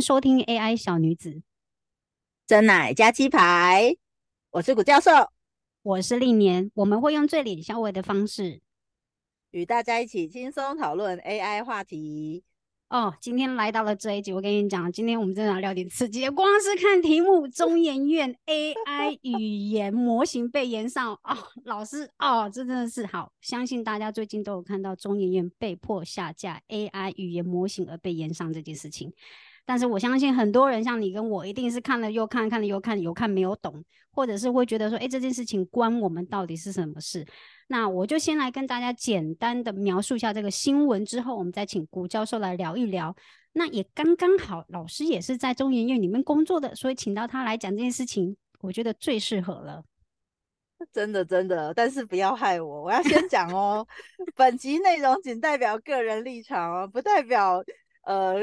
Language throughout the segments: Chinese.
迎收听 AI 小女子真奶加鸡排，我是古教授，我是历年，我们会用最脸消微的方式与大家一起轻松讨论 AI 话题。哦，今天来到了这一集，我跟你讲，今天我们真的要聊点刺激。光是看题目，中研院 AI 语言模型被延上哦，老师哦，这真的是好。相信大家最近都有看到中研院被迫下架 AI 语言模型而被延上这件事情。但是我相信很多人像你跟我，一定是看了又看，看了又看，有看没有懂，或者是会觉得说，哎，这件事情关我们到底是什么事？那我就先来跟大家简单的描述一下这个新闻，之后我们再请谷教授来聊一聊。那也刚刚好，老师也是在中研院里面工作的，所以请到他来讲这件事情，我觉得最适合了。真的真的，但是不要害我，我要先讲哦。本集内容仅代表个人立场哦，不代表呃。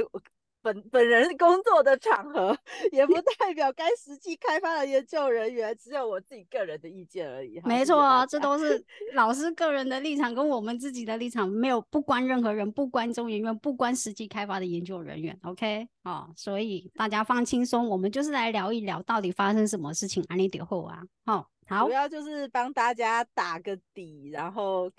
本本人工作的场合，也不 代表该实际开发的研究人员，只有我自己个人的意见而已。没错，啊这都是老师个人的立场，跟我们自己的立场没有不关任何人，不关中研院，不关实际开发的研究人员。OK，好，所以大家放轻松，我们就是来聊一聊到底发生什么事情。安利点后啊，好，好，主要就是帮大家打个底，然后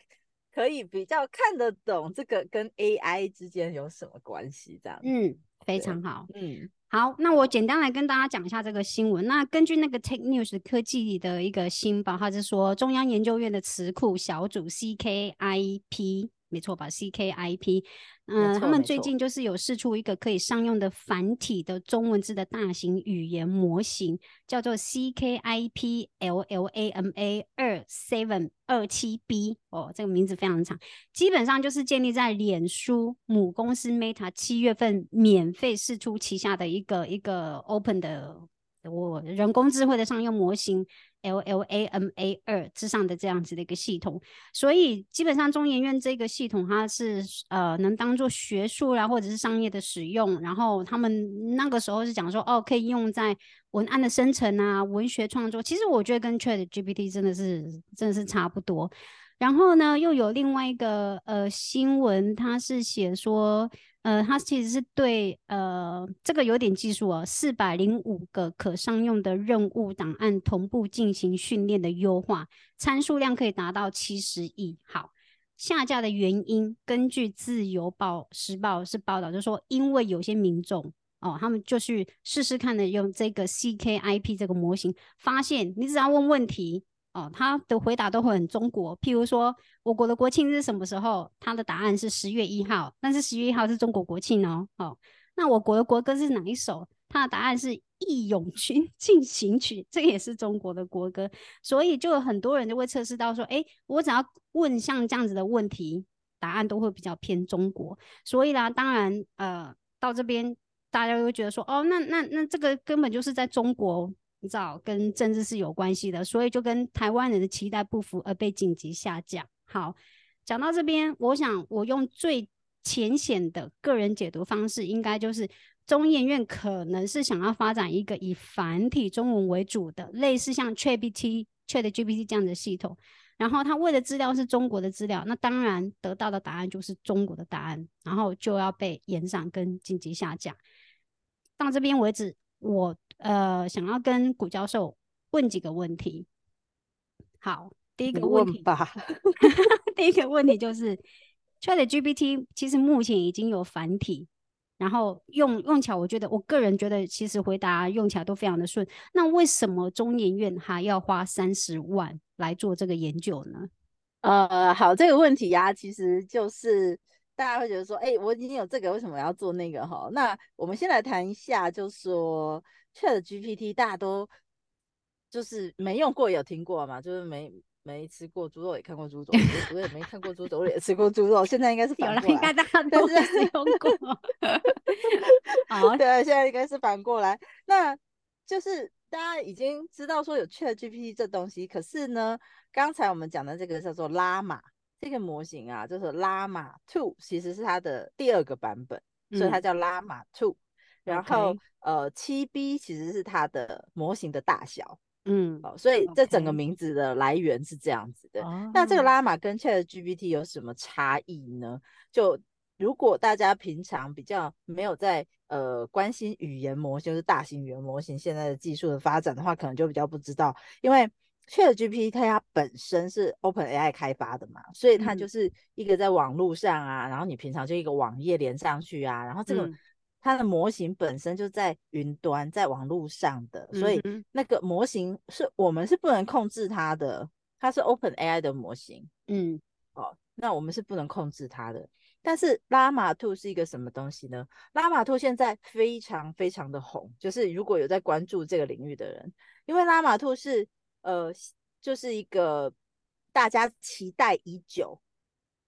可以比较看得懂这个跟 AI 之间有什么关系，这样。嗯。非常好，嗯，好，那我简单来跟大家讲一下这个新闻。那根据那个 Tech News 科技的一个新报，它是说中央研究院的词库小组 CKIP。没错吧？CKIP，嗯，他们最近就是有试出一个可以商用的繁体的中文字的大型语言模型，叫做 CKIP LLAMA 二 seven 二七 B。哦，这个名字非常长，基本上就是建立在脸书母公司 Meta 七月份免费试出旗下的一个一个 Open 的我人工智慧的商用模型。LLAMA 二之上的这样子的一个系统，所以基本上中研院这个系统它是呃能当做学术啦或者是商业的使用，然后他们那个时候是讲说哦可以用在文案的生成啊文学创作，其实我觉得跟 Chat GPT 真的是真的是差不多。然后呢，又有另外一个呃新闻，它是写说，呃，它其实是对呃这个有点技术哦，四百零五个可商用的任务档案同步进行训练的优化，参数量可以达到七十亿。好，下架的原因，根据自由报时报是报道，就说因为有些民众哦，他们就去试试看的用这个 CKIP 这个模型，发现你只要问问题。哦，他的回答都会很中国。譬如说，我国的国庆是什么时候？他的答案是十月一号，但是十月一号是中国国庆哦。哦，那我国的国歌是哪一首？他的答案是《义勇军 进行曲》，这也是中国的国歌。所以就有很多人就会测试到说，哎，我只要问像这样子的问题，答案都会比较偏中国。所以啦，当然，呃，到这边大家会觉得说，哦，那那那这个根本就是在中国。你知道跟政治是有关系的，所以就跟台湾人的期待不符而被紧急下降。好，讲到这边，我想我用最浅显的个人解读方式，应该就是中研院可能是想要发展一个以繁体中文为主的，类似像 ChatGPT、ChatGPT 这样的系统。然后他为的资料是中国的资料，那当然得到的答案就是中国的答案，然后就要被延上跟紧急下降。到这边为止，我。呃，想要跟谷教授问几个问题。好，第一个问题吧。第一个问题就是，ChatGPT 其实目前已经有繁体，然后用用起来，我觉得我个人觉得其实回答用起来都非常的顺。那为什么中研院还要花三十万来做这个研究呢？呃，好，这个问题呀，其实就是大家会觉得说，哎，我已经有这个，为什么要做那个？哈，那我们先来谈一下，就说。Chat GPT 大家都就是没用过，有听过嘛？就是没没吃过猪肉，也看过猪肘，我也没看过猪肘，也吃过猪肉。现在应该是 反过来，应该大家都是用过。好，对，现在应该是反过来。那就是大家已经知道说有 Chat GPT 这东西，可是呢，刚才我们讲的这个叫做拉玛这个模型啊，就是拉玛 Two，其实是它的第二个版本，所以它叫拉玛 Two。然后，呃，七 B 其实是它的模型的大小，嗯，哦，所以这整个名字的来源是这样子的。那这个拉玛跟 Chat GPT 有什么差异呢？就如果大家平常比较没有在呃关心语言模型，就是大型语言模型现在的技术的发展的话，可能就比较不知道，因为 ChatGPT 它本身是 OpenAI 开发的嘛，所以它就是一个在网络上啊，然后你平常就一个网页连上去啊，然后这个它的模型本身就在云端，在网络上的，所以那个模型是我们是不能控制它的，它是 OpenAI 的模型，嗯，哦，那我们是不能控制它的。但是拉玛兔是一个什么东西呢？拉玛兔现在非常非常的红，就是如果有在关注这个领域的人，因为拉玛兔是呃，就是一个大家期待已久，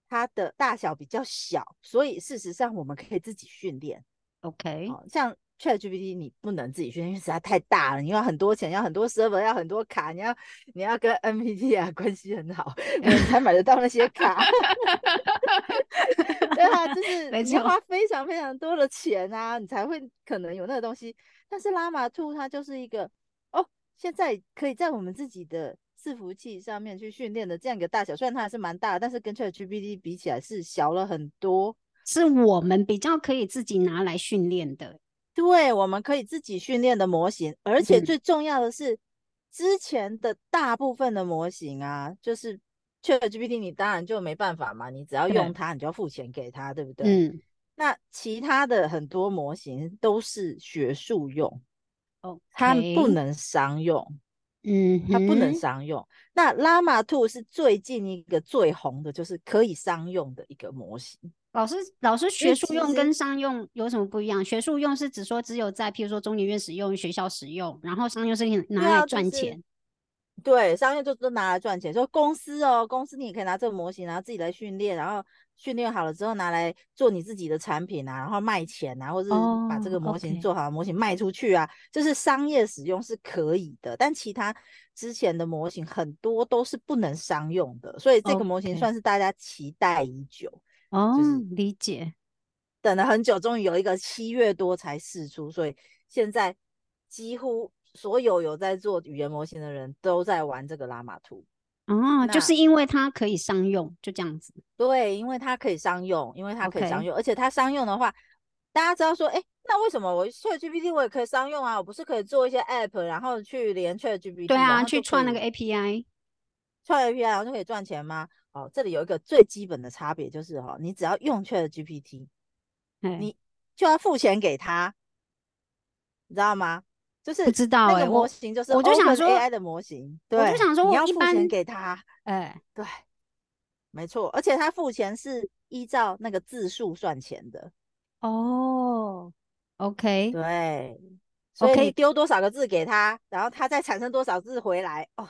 它的大小比较小，所以事实上我们可以自己训练。OK，像。ChatGPT 你不能自己训练，因为实在太大了，你要很多钱，要很多 server，要很多卡，你要你要跟 NPT 啊关系很好，你才买得到那些卡。对啊，就 是你花非常非常多的钱啊，你才会可能有那个东西。但是拉玛兔它就是一个哦，现在可以在我们自己的伺服器上面去训练的这样一个大小，虽然它还是蛮大，但是跟 ChatGPT 比起来是小了很多，是我们比较可以自己拿来训练的。对，我们可以自己训练的模型，而且最重要的是，之前的大部分的模型啊，就是 ChatGPT，你当然就没办法嘛，你只要用它，你就要付钱给它，对不对？嗯。那其他的很多模型都是学术用，哦，它不能商用，嗯，它不能商用。那 Llama Two 是最近一个最红的，就是可以商用的一个模型。老师，老师，学术用跟商用有什么不一样？学术用是指说只有在譬如说中研院使用、学校使用，然后商用是拿来赚钱。对，商用就都拿来赚钱。说公司哦，公司你也可以拿这个模型，然后自己来训练，然后训练好了之后拿来做你自己的产品啊，然后卖钱啊，或者是把这个模型做好，模型卖出去啊，就是商业使用是可以的。但其他之前的模型很多都是不能商用的，所以这个模型算是大家期待已久。哦，理解，等了很久，终于有一个七月多才试出，所以现在几乎所有有在做语言模型的人都在玩这个拉玛图。哦，就是因为它可以商用，就这样子。对，因为它可以商用，因为它可以商用，而且它商用的话，大家知道说，哎，那为什么我 ChatGPT 我也可以商用啊？我不是可以做一些 App，然后去连 ChatGPT？对啊，去串那个 API，串 API 然后就可以赚钱吗？哦，这里有一个最基本的差别，就是哈，你只要用 Chat GPT，你就要付钱给他，你知道吗？就是不知道那个模型，就是我就想说 AI 的模型，对我就想说你要付钱给他，哎，对，没错，而且他付钱是依照那个字数算钱的。哦，OK，对，所以你丢多少个字给他，然后他再产生多少字回来，哦，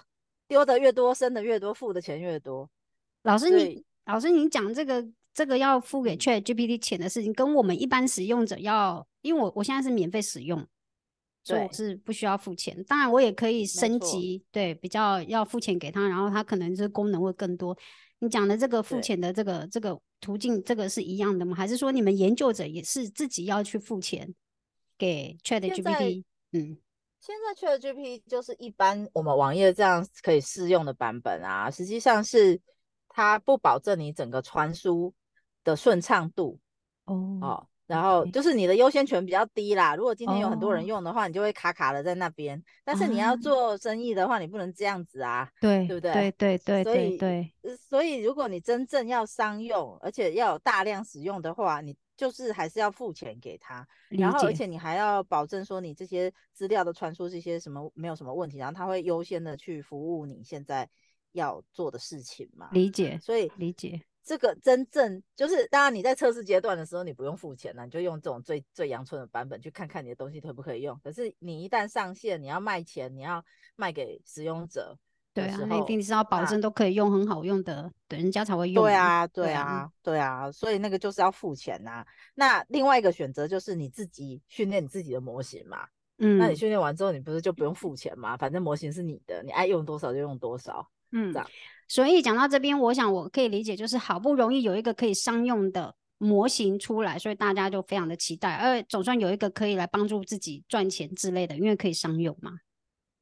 丢的越多，生的越多，付的钱越多。老师，你老师，你讲这个这个要付给 Chat GPT 钱的事情，跟我们一般使用者要，因为我我现在是免费使用，所以我是不需要付钱。当然，我也可以升级，对，比较要付钱给他，然后他可能是功能会更多。你讲的这个付钱的这个这个途径，这个是一样的吗？还是说你们研究者也是自己要去付钱给 Chat GPT？嗯，现在 Chat GPT 就是一般我们网页这样可以试用的版本啊，实际上是。它不保证你整个传输的顺畅度哦，然后就是你的优先权比较低啦。如果今天有很多人用的话，你就会卡卡的在那边。但是你要做生意的话，你不能这样子啊，对对不对？对对对，所以对，所以如果你真正要商用，而且要有大量使用的话，你就是还是要付钱给他，然后而且你还要保证说你这些资料的传输这些什么没有什么问题，然后他会优先的去服务你现在。要做的事情嘛，理解，所以理解这个真正就是，当然你在测试阶段的时候，你不用付钱了，你就用这种最最阳春的版本去看看你的东西可不可以用。可是你一旦上线，你要卖钱，你要卖给使用者，对啊，那一定是要保证都可以用很好用的，等人家才会用。对啊，对啊，对啊，所以那个就是要付钱呐。那另外一个选择就是你自己训练你自己的模型嘛，嗯，那你训练完之后，你不是就不用付钱吗？反正模型是你的，你爱用多少就用多少。嗯，所以讲到这边，我想我可以理解，就是好不容易有一个可以商用的模型出来，所以大家就非常的期待，而总算有一个可以来帮助自己赚钱之类的，因为可以商用嘛。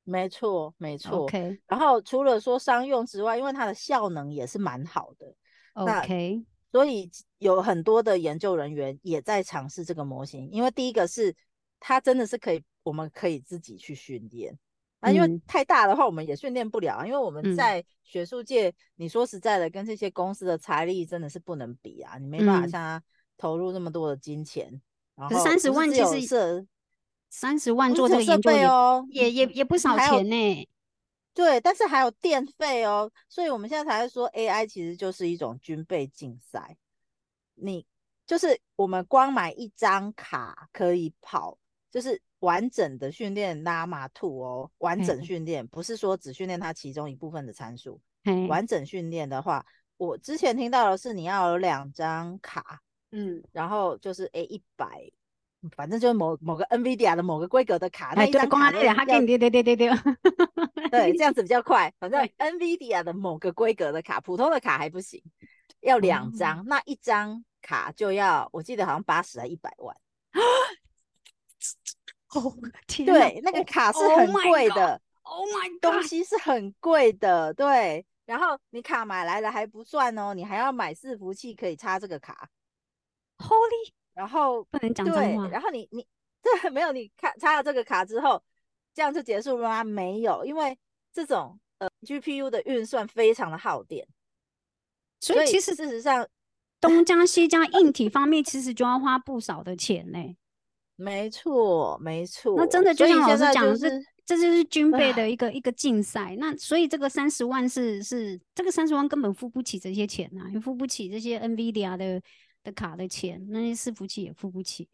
没错，没错。OK。然后除了说商用之外，因为它的效能也是蛮好的。OK。所以有很多的研究人员也在尝试这个模型，因为第一个是它真的是可以，我们可以自己去训练。啊，因为太大的话，我们也训练不了啊。因为我们在学术界，你说实在的，跟这些公司的财力真的是不能比啊。你没办法像他投入那么多的金钱，然后三十万其实三十万做这个研究哦，也也也不少钱呢。对，但是还有电费哦。所以我们现在才会说 AI 其实就是一种军备竞赛。你就是我们光买一张卡可以跑，就是。完整的训练拉马兔哦，完整训练不是说只训练它其中一部分的参数。完整训练的话，我之前听到的是你要有两张卡，嗯，然后就是 A 一百，反正就是某某个 NVIDIA 的某个规格的卡，那一张卡对对对对对对，对，这样子比较快。反正 NVIDIA 的某个规格的卡，普通的卡还不行，要两张，那一张卡就要，我记得好像八十还一百万。哦 天，对，那个卡是很贵的，Oh my God，东西是很贵的，对。然后你卡买来了还不算哦，你还要买伺服器可以插这个卡，Holy，然后不能讲对，然后你你对没有你看插了这个卡之后，这样就结束了吗？没有，因为这种呃 GPU 的运算非常的耗电，所以其实事实上东加西加硬体方面其实就要花不少的钱呢。没错，没错。那真的就像老师讲，的是这就是军备的一个一个竞赛。那所以这个三十万是是这个三十万根本付不起这些钱啊，也付不起这些 NVIDIA 的的卡的钱，那些伺服器也付不起。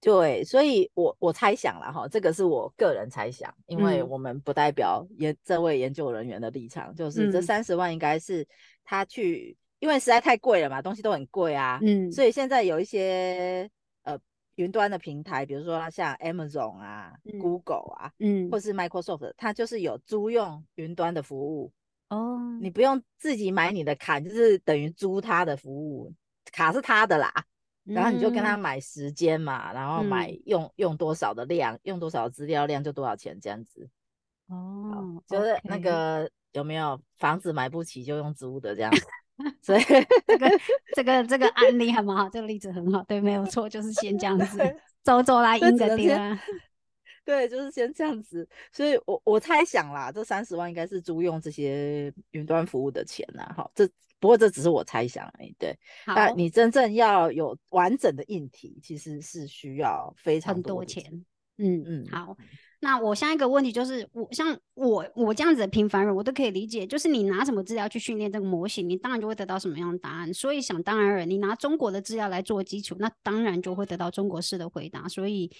对，所以我我猜想了哈，这个是我个人猜想，因为我们不代表研这位研究人员的立场，就是这三十万应该是他去，因为实在太贵了嘛，东西都很贵啊，嗯，所以现在有一些呃。云端的平台，比如说像 Amazon 啊、Google 啊，嗯，或是 Microsoft，它就是有租用云端的服务哦。你不用自己买你的卡，就是等于租他的服务，卡是他的啦。然后你就跟他买时间嘛，然后买用用多少的量，用多少资料量就多少钱这样子。哦，就是那个有没有房子买不起就用租的这样子。所以 这个 这个这个案例还蛮好，这个例子很好，对，没有错，就是先这样子走走来赢个定啊。对，就是先这样子。所以我我猜想啦，这三十万应该是租用这些云端服务的钱啦。好，这不过这只是我猜想而已。对，那你真正要有完整的硬体，其实是需要非常多钱。嗯嗯，好。那我下一个问题就是，我像我我这样子的平凡人，我都可以理解，就是你拿什么资料去训练这个模型，你当然就会得到什么样的答案。所以想当然尔，你拿中国的资料来做基础，那当然就会得到中国式的回答。所以，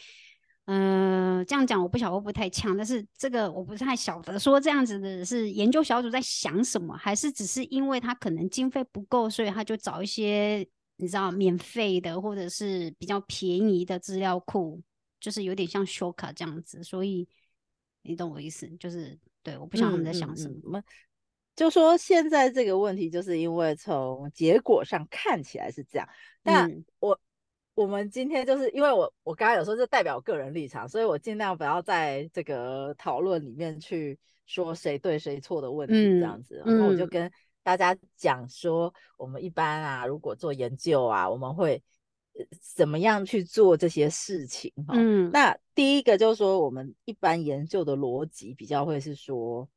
嗯，这样讲我不晓得会不会太呛，但是这个我不太晓得说这样子的是研究小组在想什么，还是只是因为他可能经费不够，所以他就找一些你知道免费的或者是比较便宜的资料库。就是有点像修卡这样子，所以你懂我意思，就是对，我不晓得他们在想什么。就说现在这个问题，就是因为从结果上看起来是这样，但我我们今天就是因为我我刚刚有说是代表个人立场，所以我尽量不要在这个讨论里面去说谁对谁错的问题这样子，然后我就跟大家讲说，我们一般啊，如果做研究啊，我们会。怎么样去做这些事情？哈，嗯，那第一个就是说，我们一般研究的逻辑比较会是说，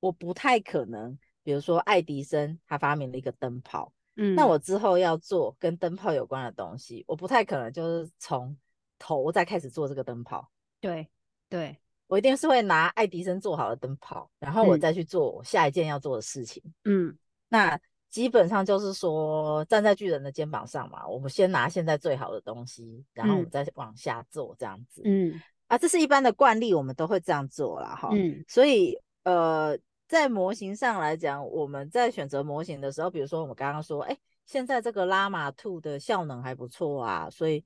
我不太可能，比如说爱迪生他发明了一个灯泡，嗯，那我之后要做跟灯泡有关的东西，我不太可能就是从头再开始做这个灯泡。对，对我一定是会拿爱迪生做好的灯泡，然后我再去做下一件要做的事情。嗯，那。基本上就是说，站在巨人的肩膀上嘛，我们先拿现在最好的东西，然后我们再往下做这样子。嗯，啊，这是一般的惯例，我们都会这样做啦。哈。嗯，所以呃，在模型上来讲，我们在选择模型的时候，比如说我们刚刚说，哎，现在这个拉玛兔的效能还不错啊，所以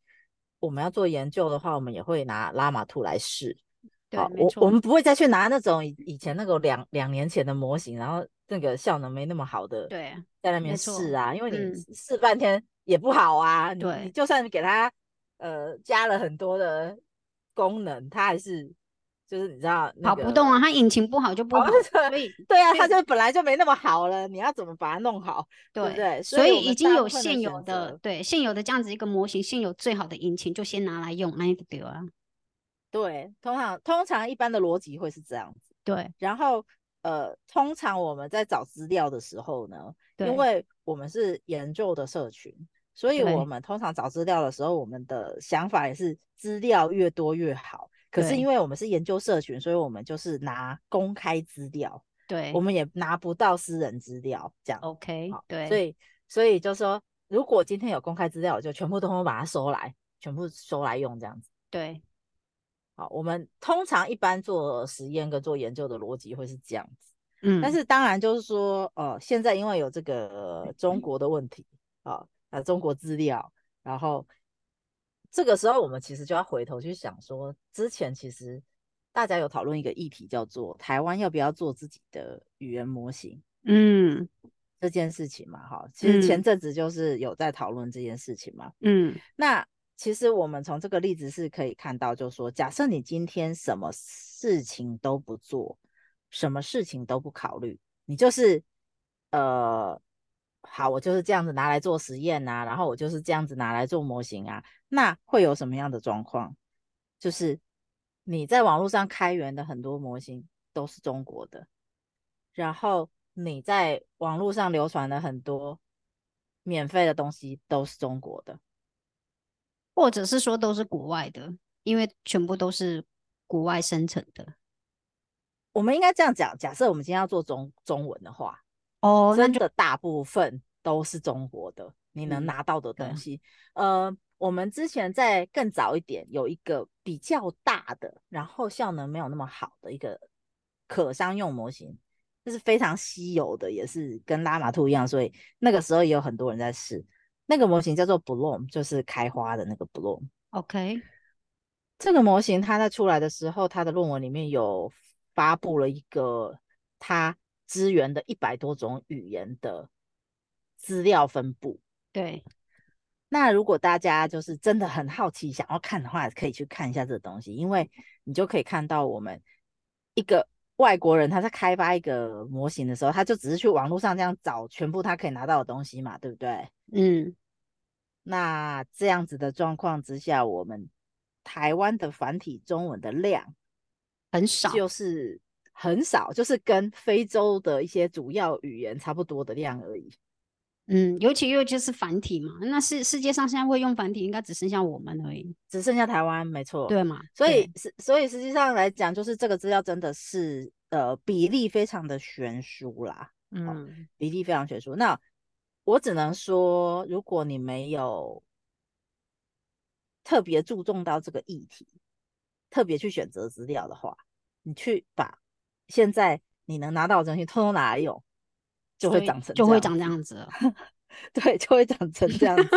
我们要做研究的话，我们也会拿拉玛兔来试。对，我我们不会再去拿那种以以前那个两两年前的模型，然后。那个效能没那么好的，对，在那边试啊，因为你试半天也不好啊。对，你就算给他呃加了很多的功能，它还是就是你知道跑不动啊，它引擎不好就不好，所以对啊，它就本来就没那么好了，你要怎么把它弄好，对不对？所以已经有现有的对现有的这样子一个模型，现有最好的引擎就先拿来用，那个丢啊。对，通常通常一般的逻辑会是这样子。对，然后呃，通常我们在找资料的时候呢，因为我们是研究的社群。所以，我们通常找资料的时候，我们的想法也是资料越多越好。可是，因为我们是研究社群，所以我们就是拿公开资料。对，我们也拿不到私人资料，这样。OK，对。所以，所以就说，如果今天有公开资料，就全部都通把它收来，全部收来用，这样子。对。好，我们通常一般做实验跟做研究的逻辑会是这样子。嗯。但是，当然就是说，呃，现在因为有这个中国的问题啊。呃，中国资料，然后这个时候我们其实就要回头去想说，之前其实大家有讨论一个议题，叫做台湾要不要做自己的语言模型？嗯，这件事情嘛，哈，其实前阵子就是有在讨论这件事情嘛。嗯，那其实我们从这个例子是可以看到，就是说，假设你今天什么事情都不做，什么事情都不考虑，你就是呃。好，我就是这样子拿来做实验呐，然后我就是这样子拿来做模型啊，那会有什么样的状况？就是你在网络上开源的很多模型都是中国的，然后你在网络上流传的很多免费的东西都是中国的，或者是说都是国外的，因为全部都是国外生成的。我们应该这样讲，假设我们今天要做中中文的话。哦，真的大部分都是中国的，你能拿到的东西。呃，我们之前在更早一点有一个比较大的，然后效能没有那么好的一个可商用模型，就是非常稀有的，也是跟拉玛兔一样，所以那个时候也有很多人在试。那个模型叫做 Bloom，就是开花的那个 Bloom。OK，这个模型它在出来的时候，它的论文里面有发布了一个它。资源的一百多种语言的资料分布，对。那如果大家就是真的很好奇，想要看的话，可以去看一下这个东西，因为你就可以看到我们一个外国人他在开发一个模型的时候，他就只是去网络上这样找全部他可以拿到的东西嘛，对不对？嗯。那这样子的状况之下，我们台湾的繁体中文的量很少，就是。很少，就是跟非洲的一些主要语言差不多的量而已。嗯，尤其又就是繁体嘛，那世世界上现在会用繁体，应该只剩下我们而已，只剩下台湾，没错，对嘛？所以是，所以实际上来讲，就是这个资料真的是呃比例非常的悬殊啦。嗯，比例非常悬殊。那我只能说，如果你没有特别注重到这个议题，特别去选择资料的话，你去把。现在你能拿到的东西，通通拿来用，就会长成就会长这样子，对，就会长成这样子，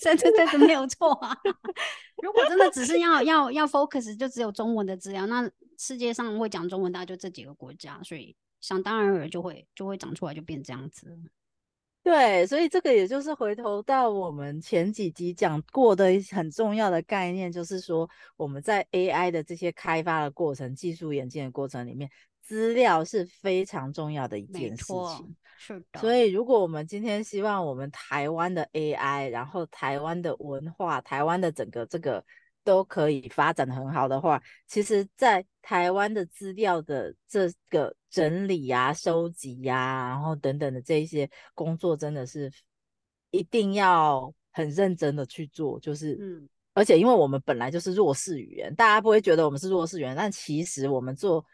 真的真的没有错啊。如果真的只是要要要 focus，就只有中文的资料，那世界上会讲中文大概就这几个国家，所以想当然而就会就会长出来，就变这样子。对，所以这个也就是回头到我们前几集讲过的很重要的概念，就是说我们在 AI 的这些开发的过程、技术演进的过程里面。资料是非常重要的一件事情，是的。所以，如果我们今天希望我们台湾的 AI，然后台湾的文化、台湾的整个这个都可以发展的很好的话，其实，在台湾的资料的这个整理呀、收集呀，然后等等的这一些工作，真的是一定要很认真的去做。就是，嗯，而且因为我们本来就是弱势语言，大家不会觉得我们是弱势语言，但其实我们做。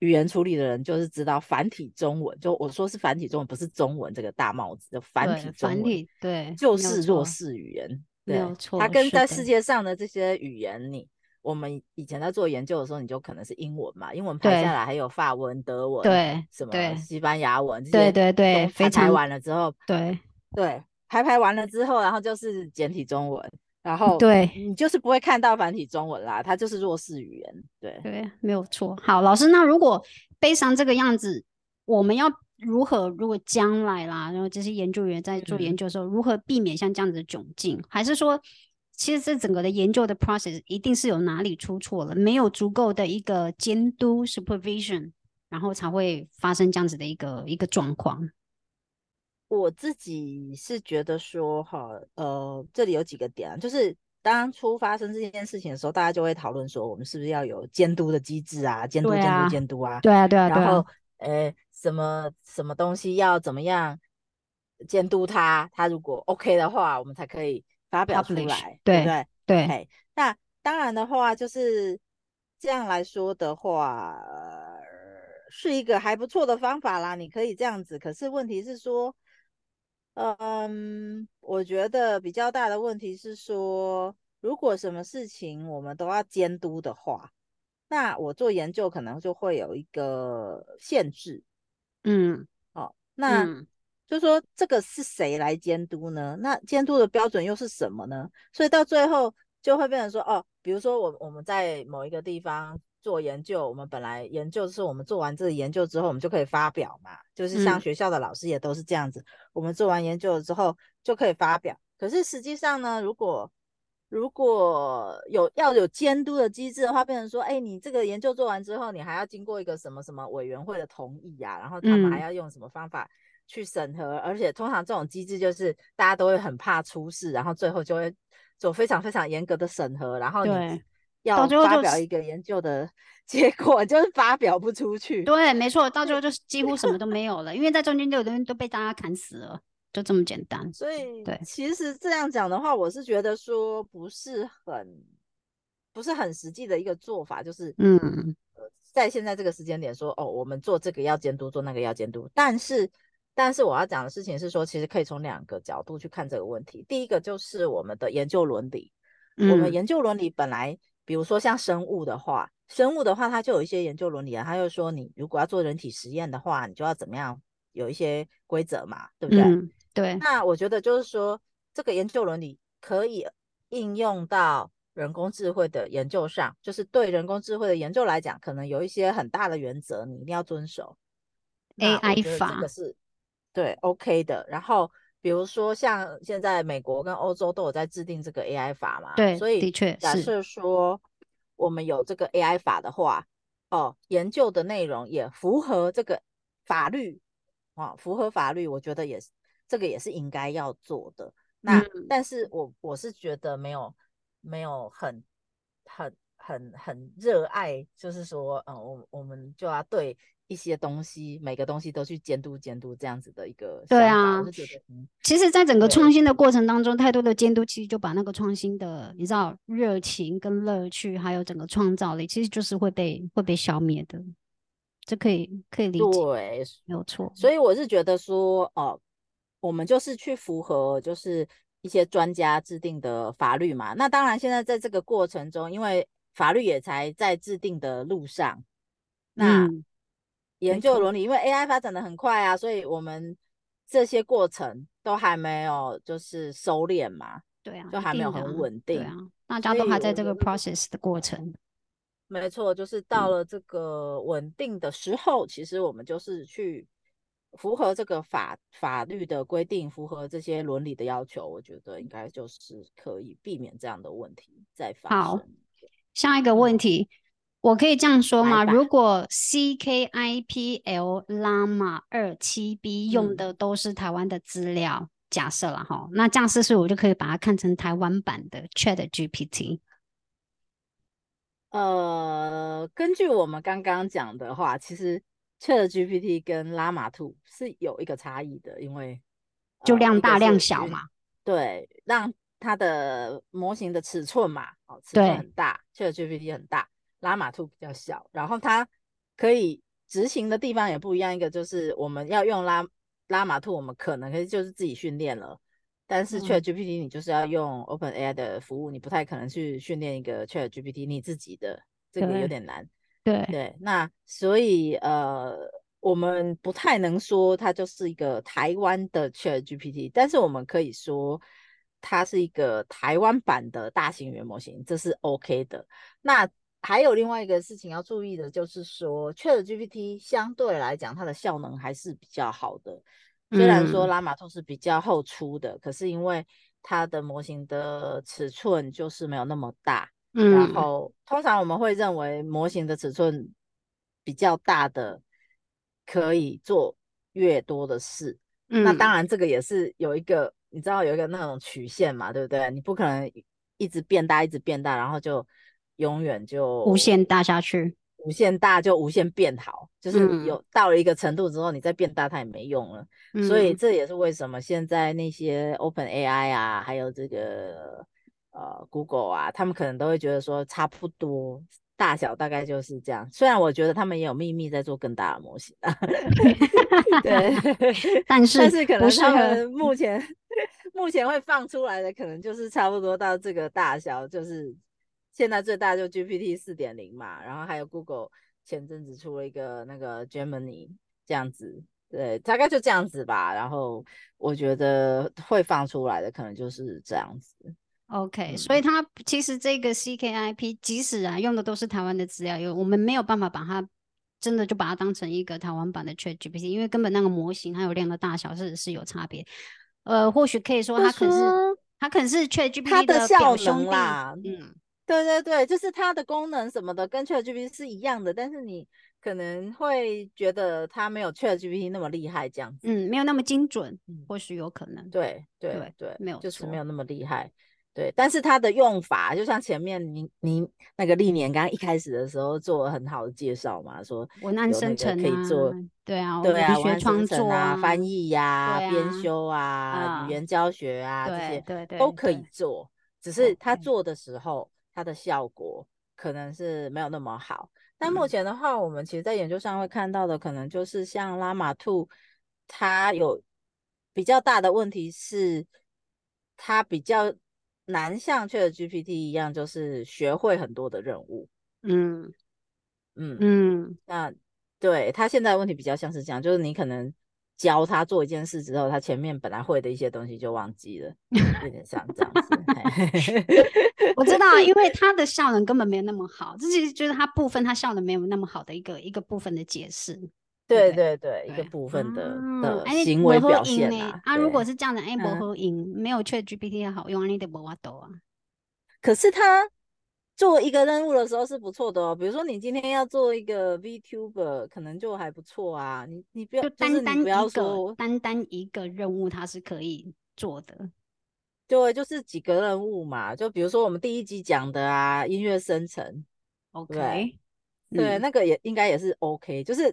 语言处理的人就是知道繁体中文，就我说是繁体中文，不是中文这个大帽子的繁体中文，对，就是弱势语言，没有错。它跟在世界上的这些语言，你我们以前在做研究的时候，你就可能是英文嘛，英文排下来还有法文、德文，对，什么西班牙文，对对对，排排完了之后，对对，排排完了之后，然后就是简体中文。然后，对你就是不会看到繁体中文啦，它就是弱势语言。对对，没有错。好，老师，那如果悲伤这个样子，我们要如何？如果将来啦，然后这些研究员在做研究的时候，如何避免像这样子的窘境？还是说，其实这整个的研究的 process 一定是有哪里出错了，没有足够的一个监督 supervision，然后才会发生这样子的一个一个状况。我自己是觉得说，哈，呃，这里有几个点啊，就是当初发生这件事情的时候，大家就会讨论说，我们是不是要有监督的机制啊？监督、监督、监督啊？对啊，对啊，然后，呃，什么什么东西要怎么样监督他，他如果 OK 的话，我们才可以发表出来，对不对？对。那当然的话，就是这样来说的话，是一个还不错的方法啦。你可以这样子，可是问题是说。嗯，我觉得比较大的问题是说，如果什么事情我们都要监督的话，那我做研究可能就会有一个限制。嗯，哦，那就说这个是谁来监督呢？那监督的标准又是什么呢？所以到最后就会变成说，哦，比如说我我们在某一个地方。做研究，我们本来研究是我们做完这个研究之后，我们就可以发表嘛，就是像学校的老师也都是这样子，我们做完研究了之后就可以发表。可是实际上呢，如果如果有要有监督的机制的话，变成说，哎，你这个研究做完之后，你还要经过一个什么什么委员会的同意呀，然后他们还要用什么方法去审核，而且通常这种机制就是大家都会很怕出事，然后最后就会做非常非常严格的审核，然后你。要发表一个研究的 结果，就是发表不出去。对，没错，到最后就是几乎什么都没有了，因为在中间就有东西都被大家砍死了，就这么简单。所以，对，其实这样讲的话，我是觉得说不是很不是很实际的一个做法，就是嗯，在现在这个时间点说，哦，我们做这个要监督，做那个要监督。但是，但是我要讲的事情是说，其实可以从两个角度去看这个问题。第一个就是我们的研究伦理，我们研究伦理本来。比如说像生物的话，生物的话，它就有一些研究伦理啊。它就说，你如果要做人体实验的话，你就要怎么样，有一些规则嘛，对不对？对。那我觉得就是说，这个研究伦理可以应用到人工智慧的研究上，就是对人工智慧的研究来讲，可能有一些很大的原则，你一定要遵守。AI 法这个是对 OK 的。然后比如说像现在美国跟欧洲都有在制定这个 AI 法嘛，对，所以的确假设说。我们有这个 AI 法的话，哦，研究的内容也符合这个法律啊，符合法律，我觉得也是这个也是应该要做的。那但是我我是觉得没有没有很很很很热爱，就是说，嗯，我我们就要对。一些东西，每个东西都去监督监督这样子的一个对啊，其实，在整个创新的过程当中，太多的监督其实就把那个创新的，你知道，热情跟乐趣，还有整个创造力，其实就是会被会被消灭的。这可以可以理解，对，没有错。所以我是觉得说，哦，我们就是去符合就是一些专家制定的法律嘛。那当然，现在在这个过程中，因为法律也才在制定的路上，那。研究伦理，因为 AI 发展的很快啊，所以我们这些过程都还没有就是收敛嘛，对啊，就还没有很稳定，对啊，大家都还在这个 process 的过程。没错，就是到了这个稳定的时候，其实我们就是去符合这个法法律的规定，符合这些伦理的要求，我觉得应该就是可以避免这样的问题再发生。好，下一个问题。我可以这样说吗？如果 CKIPL Llama 二七 B 用的都是台湾的资料，假设了哈，那这样是不是我就可以把它看成台湾版的 Chat GPT？呃，根据我们刚刚讲的话，其实 Chat GPT 跟 Llama Two 是有一个差异的，因为就量大量小嘛。对，让它的模型的尺寸嘛，哦，尺寸很大，Chat GPT 很大。拉马兔比较小，然后它可以执行的地方也不一样。一个就是我们要用拉拉马兔，我们可能可以就是自己训练了，但是 Chat GPT 你就是要用 Open AI 的服务，你不太可能去训练一个 Chat GPT 你自己的，这个有点难。对对，那所以呃，我们不太能说它就是一个台湾的 Chat GPT，但是我们可以说它是一个台湾版的大型语言模型，这是 OK 的。那还有另外一个事情要注意的，就是说，Chat GPT 相对来讲，它的效能还是比较好的。虽然说拉马兔是比较后出的，可是因为它的模型的尺寸就是没有那么大。嗯，然后通常我们会认为模型的尺寸比较大的可以做越多的事。嗯，那当然这个也是有一个，你知道有一个那种曲线嘛，对不对？你不可能一直变大，一直变大，然后就永远就无限大下去。无限大就无限变好，就是有到了一个程度之后，你再变大它也没用了。所以这也是为什么现在那些 Open AI 啊，还有这个呃 Google 啊，他们可能都会觉得说差不多大小大概就是这样。虽然我觉得他们也有秘密在做更大的模型啊，对，但是但是可能他们目前目前会放出来的可能就是差不多到这个大小，就是。现在最大就 GPT 四点零嘛，然后还有 Google 前阵子出了一个那个 Gemini 这样子，对，大概就这样子吧。然后我觉得会放出来的可能就是这样子。OK，所以它其实这个 CKIP 即使啊用的都是台湾的资料，因为我们没有办法把它真的就把它当成一个台湾版的 ChatGPT，因为根本那个模型它有量的大小是是有差别。呃，或许可以说它可是它可能是 ChatGPT 的表兄弟，嗯。对对对，就是它的功能什么的跟 ChatGPT 是一样的，但是你可能会觉得它没有 ChatGPT 那么厉害，这样子，嗯，没有那么精准，或许有可能，对对对，没有，就是没有那么厉害，对，但是它的用法，就像前面您您那个历年刚刚一开始的时候做了很好的介绍嘛，说文案生成可以做，对啊，对啊，学创作啊，翻译呀，编修啊，语言教学啊，这些对对都可以做，只是他做的时候。它的效果可能是没有那么好，但目前的话，我们其实在研究上会看到的，可能就是像拉玛兔，它有比较大的问题是，它比较难像 Chat GPT 一样，就是学会很多的任务。嗯嗯嗯，那对他现在问题比较像是这样，就是你可能。教他做一件事之后，他前面本来会的一些东西就忘记了，有点像这样子。我知道，因为他的效能根本没有那么好，这是就是他部分他效能没有那么好的一个一个部分的解释。对对对，一个部分的的行为表现啊。啊，如果是这样的，A 博和赢没有 Chat GPT 好用，你得博瓦多啊。可是他。做一个任务的时候是不错的哦，比如说你今天要做一个 VTuber，可能就还不错啊。你你不要就单单不要说单单一个任务，它是可以做的。对，就是几个任务嘛。就比如说我们第一集讲的啊，音乐生成，OK，对，那个也应该也是 OK。就是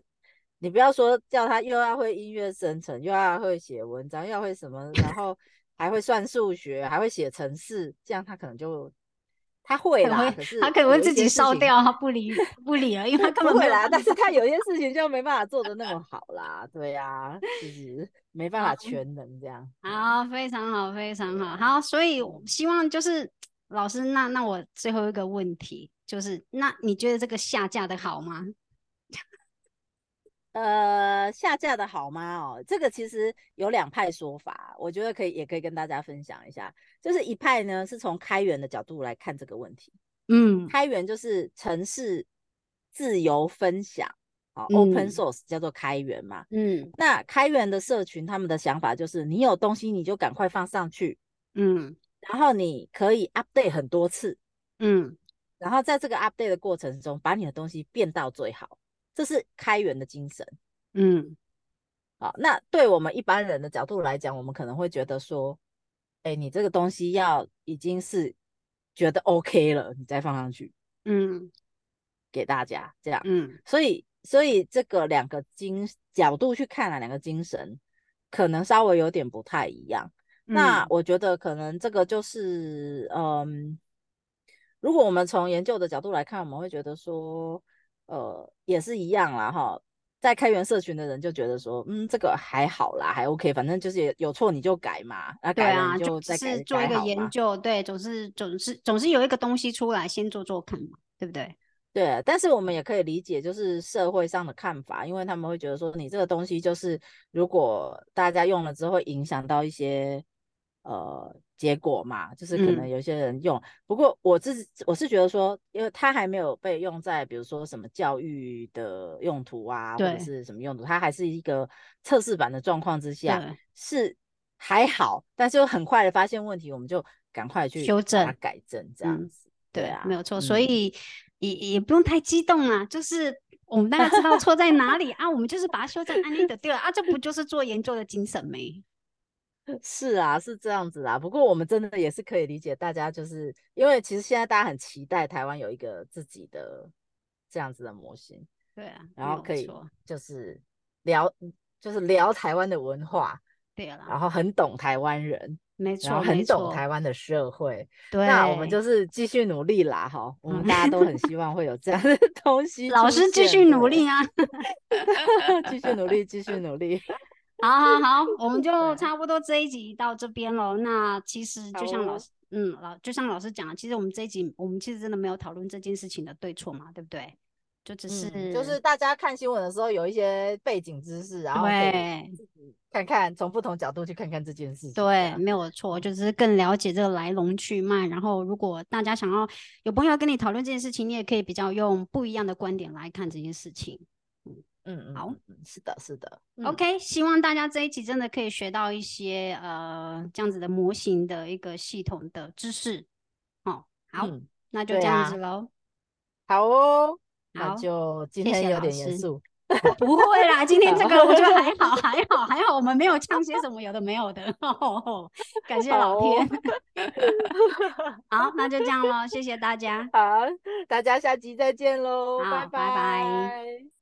你不要说叫他又要会音乐生成，又要会写文章，又要会什么，然 后还会算数学，还会写程式，这样他可能就。他会啦，可是他可能会自己烧掉，他不理不理了，因为他 根本会啦。但是他有些事情就没办法做的那么 好啦，对呀，就是没办法全能这样。好，非常好，非常好，好，所以希望就是老师，那那我最后一个问题就是，那你觉得这个下架的好吗？呃，下架的好吗？哦，这个其实有两派说法，我觉得可以，也可以跟大家分享一下。就是一派呢，是从开源的角度来看这个问题。嗯，开源就是城市自由分享，啊，open source 叫做开源嘛。嗯，那开源的社群，他们的想法就是，你有东西你就赶快放上去。嗯，然后你可以 update 很多次。嗯，然后在这个 update 的过程中，把你的东西变到最好。这是开源的精神，嗯，好，那对我们一般人的角度来讲，我们可能会觉得说，哎，你这个东西要已经是觉得 OK 了，你再放上去，嗯，给大家这样，嗯，所以，所以这个两个精角度去看啊，两个精神可能稍微有点不太一样。那我觉得可能这个就是，嗯，如果我们从研究的角度来看，我们会觉得说。呃，也是一样啦，哈，在开源社群的人就觉得说，嗯，这个还好啦，还 OK，反正就是有错你就改嘛，那改了就再改做一个研究，对，总是总是总是有一个东西出来，先做做看嘛，对不对？对，但是我们也可以理解，就是社会上的看法，因为他们会觉得说，你这个东西就是如果大家用了之后，影响到一些。呃，结果嘛，就是可能有些人用，不过我自我是觉得说，因为它还没有被用在比如说什么教育的用途啊，或者是什么用途，它还是一个测试版的状况之下，是还好，但是又很快的发现问题，我们就赶快去修正、改正这样子。对啊，没有错。所以也也不用太激动啊，就是我们大概知道错在哪里啊，我们就是把它修正，安利的对了啊，这不就是做研究的精神没？是啊，是这样子啦。不过我们真的也是可以理解大家，就是因为其实现在大家很期待台湾有一个自己的这样子的模型。对啊，然后可以就是聊，就是聊台湾的文化，对了，然后很懂台湾人，没错，很懂台湾的社会。对，那我们就是继续努力啦，哈，我们大家都很 希望会有这样的 东西。老师继续努力啊，继续努力，继续努力。好好好，我们就差不多这一集到这边喽。那其实就像老师，嗯，老就像老师讲的，其实我们这一集我们其实真的没有讨论这件事情的对错嘛，对不对？就只是，就是大家看新闻的时候有一些背景知识，然后自己看看，从不同角度去看看这件事。对，没有错，就是更了解这个来龙去脉。然后，如果大家想要有朋友跟你讨论这件事情，你也可以比较用不一样的观点来看这件事情。嗯好，是的，是的。OK，希望大家这一集真的可以学到一些呃这样子的模型的一个系统的知识。哦，好，那就这样子喽。好哦。那就今天有点严肃，不会啦，今天这个我觉得还好，还好，还好，我们没有呛些什么有的没有的，感谢老天。好，那就这样喽，谢谢大家。好，大家下集再见喽，拜拜。